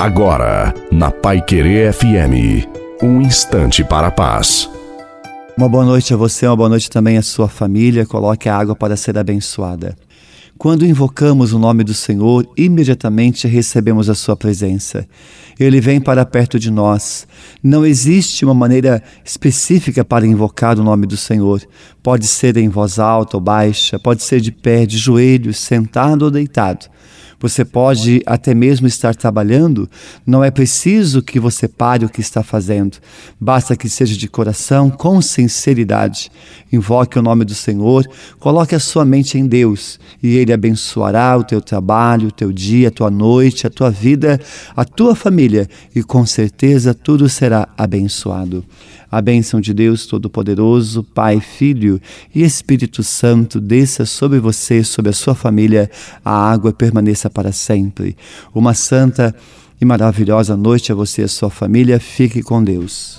Agora, na Pai Querer FM, um instante para a paz. Uma boa noite a você, uma boa noite também à sua família. Coloque a água para ser abençoada. Quando invocamos o nome do Senhor, imediatamente recebemos a sua presença. Ele vem para perto de nós. Não existe uma maneira específica para invocar o nome do Senhor. Pode ser em voz alta ou baixa, pode ser de pé, de joelhos, sentado ou deitado. Você pode até mesmo estar trabalhando, não é preciso que você pare o que está fazendo. Basta que seja de coração, com sinceridade. Invoque o nome do Senhor, coloque a sua mente em Deus e Ele abençoará o teu trabalho, o teu dia, a tua noite, a tua vida, a tua família e com certeza tudo será abençoado. A bênção de Deus Todo-Poderoso, Pai, Filho e Espírito Santo desça sobre você, sobre a sua família, a água permaneça para sempre. Uma santa e maravilhosa noite a você e a sua família. Fique com Deus.